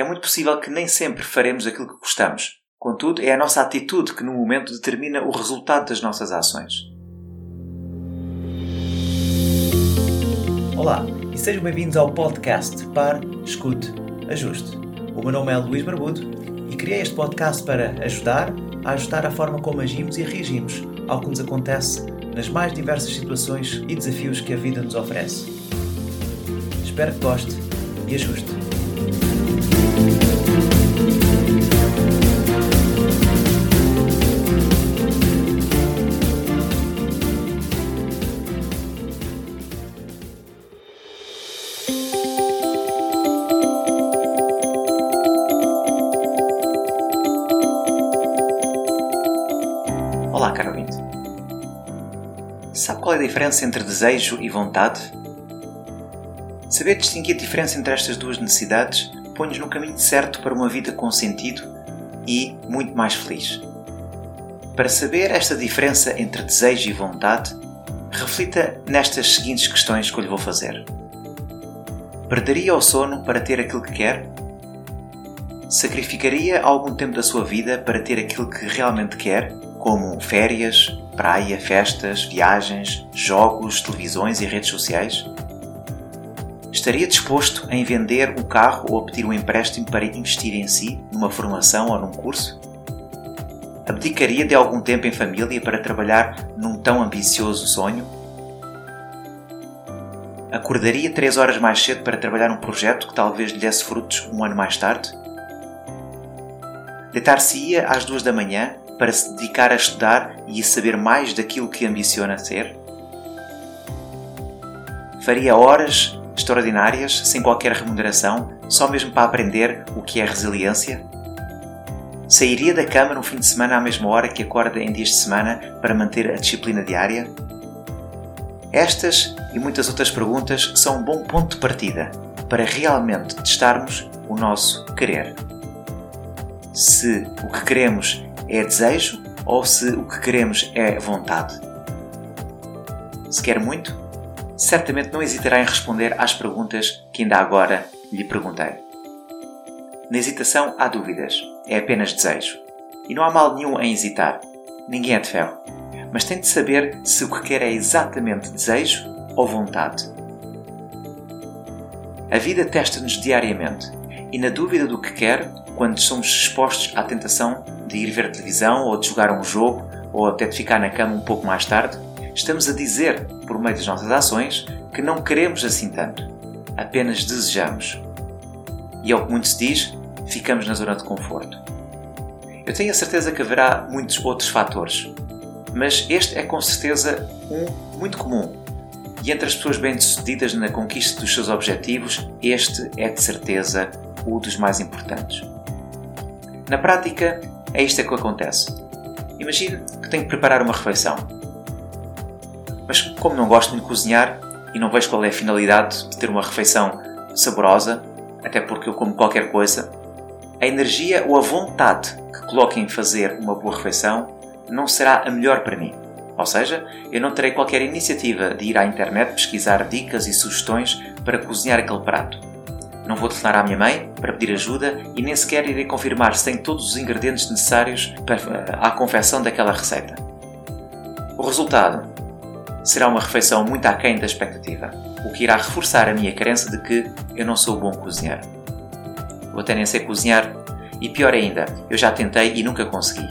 É muito possível que nem sempre faremos aquilo que gostamos. Contudo, é a nossa atitude que no momento determina o resultado das nossas ações. Olá e sejam bem-vindos ao podcast Par, Escute, Ajuste. O meu nome é Luís Barbudo e criei este podcast para ajudar a ajustar a forma como agimos e reagimos ao que nos acontece nas mais diversas situações e desafios que a vida nos oferece. Espero que goste e ajuste. Qual é a diferença entre desejo e vontade? Saber distinguir a diferença entre estas duas necessidades põe-nos no caminho certo para uma vida com sentido e muito mais feliz. Para saber esta diferença entre desejo e vontade, reflita nestas seguintes questões que eu lhe vou fazer. Perderia o sono para ter aquilo que quer? Sacrificaria algum tempo da sua vida para ter aquilo que realmente quer, como férias, praia, festas, viagens, jogos, televisões e redes sociais? Estaria disposto em vender o carro ou a pedir um empréstimo para investir em si, numa formação ou num curso? Abdicaria de algum tempo em família para trabalhar num tão ambicioso sonho? Acordaria três horas mais cedo para trabalhar num projeto que talvez lhe desse frutos um ano mais tarde? Deitar-se-ia às duas da manhã para se dedicar a estudar e a saber mais daquilo que ambiciona ser? Faria horas extraordinárias, sem qualquer remuneração, só mesmo para aprender o que é resiliência? Sairia da cama no fim de semana à mesma hora que acorda em dias de semana para manter a disciplina diária? Estas e muitas outras perguntas são um bom ponto de partida para realmente testarmos o nosso querer. Se o que queremos é desejo ou se o que queremos é vontade. Se quer muito, certamente não hesitará em responder às perguntas que ainda agora lhe perguntei. Na hesitação há dúvidas, é apenas desejo. E não há mal nenhum em hesitar, ninguém é de ferro. Mas tem de saber se o que quer é exatamente desejo ou vontade. A vida testa-nos diariamente e, na dúvida do que quer, quando somos expostos à tentação de ir ver televisão ou de jogar um jogo ou até de ficar na cama um pouco mais tarde, estamos a dizer, por meio das nossas ações, que não queremos assim tanto, apenas desejamos. E ao que muito se diz, ficamos na zona de conforto. Eu tenho a certeza que haverá muitos outros fatores, mas este é com certeza um muito comum. E entre as pessoas bem-sucedidas na conquista dos seus objetivos, este é de certeza o dos mais importantes. Na prática, é isto que acontece. Imagine que tenho que preparar uma refeição mas como não gosto de cozinhar e não vejo qual é a finalidade de ter uma refeição saborosa, até porque eu como qualquer coisa, a energia ou a vontade que coloco em fazer uma boa refeição não será a melhor para mim. Ou seja, eu não terei qualquer iniciativa de ir à internet pesquisar dicas e sugestões para cozinhar aquele prato. Não vou telefonar à minha mãe para pedir ajuda e nem sequer irei confirmar se tem todos os ingredientes necessários para a confecção daquela receita. O resultado será uma refeição muito aquém da expectativa, o que irá reforçar a minha crença de que eu não sou bom cozinheiro. Vou até nem sei cozinhar e pior ainda, eu já tentei e nunca consegui.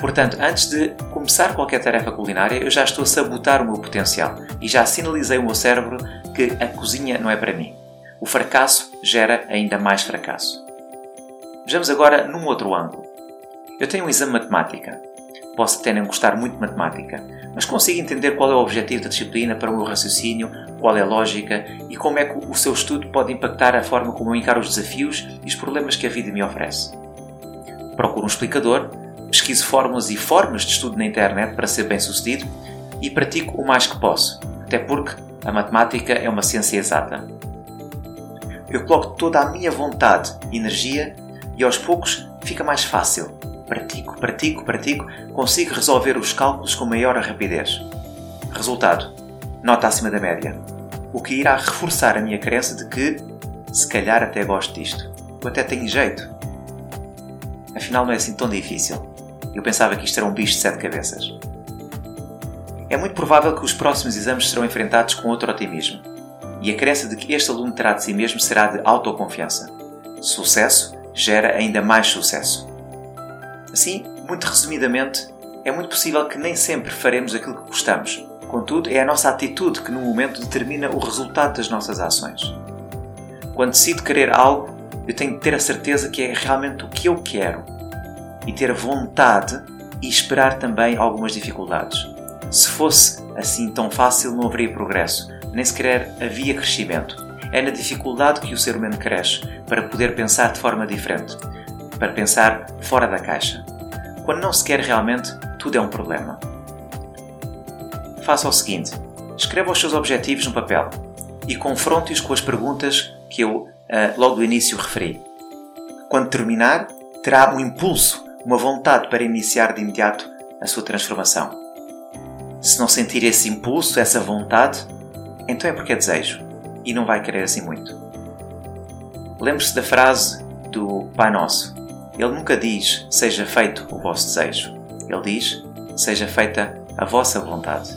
Portanto, antes de começar qualquer tarefa culinária, eu já estou a sabotar o meu potencial e já sinalizei ao meu cérebro que a cozinha não é para mim. O fracasso gera ainda mais fracasso. Vejamos agora num outro ângulo. Eu tenho um exame de matemática Posso até não gostar muito de matemática, mas consigo entender qual é o objetivo da disciplina para o meu raciocínio, qual é a lógica e como é que o seu estudo pode impactar a forma como eu encaro os desafios e os problemas que a vida me oferece. Procuro um explicador, pesquiso fórmulas e formas de estudo na internet para ser bem sucedido e pratico o mais que posso, até porque a matemática é uma ciência exata. Eu coloco toda a minha vontade energia e aos poucos fica mais fácil pratico, pratico, pratico, consigo resolver os cálculos com maior rapidez. Resultado: nota acima da média. O que irá reforçar a minha crença de que, se calhar, até gosto disto. eu até tenho jeito. Afinal, não é assim tão difícil. Eu pensava que isto era um bicho de sete cabeças. É muito provável que os próximos exames serão enfrentados com outro otimismo, e a crença de que este aluno terá de si mesmo será de autoconfiança. Sucesso gera ainda mais sucesso. Assim, muito resumidamente, é muito possível que nem sempre faremos aquilo que gostamos. Contudo, é a nossa atitude que no momento determina o resultado das nossas ações. Quando decido querer algo, eu tenho que ter a certeza que é realmente o que eu quero e ter vontade e esperar também algumas dificuldades. Se fosse assim tão fácil, não haveria progresso, nem sequer havia crescimento. É na dificuldade que o ser humano cresce para poder pensar de forma diferente, para pensar fora da caixa. Quando não se quer realmente, tudo é um problema. Faça o seguinte: escreva os seus objetivos no papel e confronte-os com as perguntas que eu uh, logo do início referi. Quando terminar, terá um impulso, uma vontade para iniciar de imediato a sua transformação. Se não sentir esse impulso, essa vontade, então é porque é desejo e não vai querer assim muito. Lembre-se da frase do Pai Nosso. Ele nunca diz seja feito o vosso desejo. Ele diz seja feita a vossa vontade.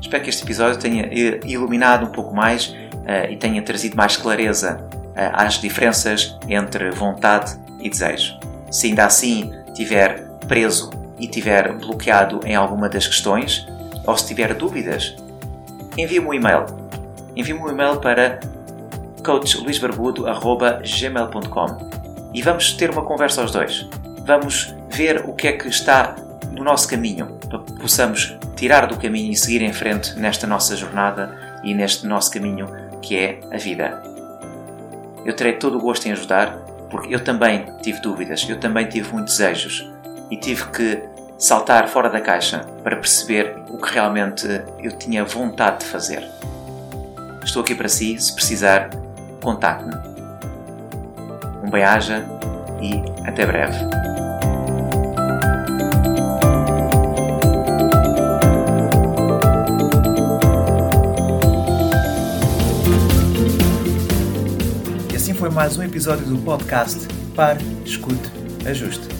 Espero que este episódio tenha iluminado um pouco mais uh, e tenha trazido mais clareza uh, às diferenças entre vontade e desejo. Se ainda assim tiver preso e tiver bloqueado em alguma das questões, ou se tiver dúvidas, envie-me um e-mail. Envie-me um e-mail para coachluisbarbudo.gmail.com e vamos ter uma conversa aos dois. Vamos ver o que é que está no nosso caminho, para que possamos tirar do caminho e seguir em frente nesta nossa jornada e neste nosso caminho que é a vida. Eu terei todo o gosto em ajudar, porque eu também tive dúvidas, eu também tive muitos desejos e tive que saltar fora da caixa para perceber o que realmente eu tinha vontade de fazer. Estou aqui para si, se precisar, contacte-me. Um bem-aja e até breve. foi mais um episódio do podcast Pare, Escute, Ajuste.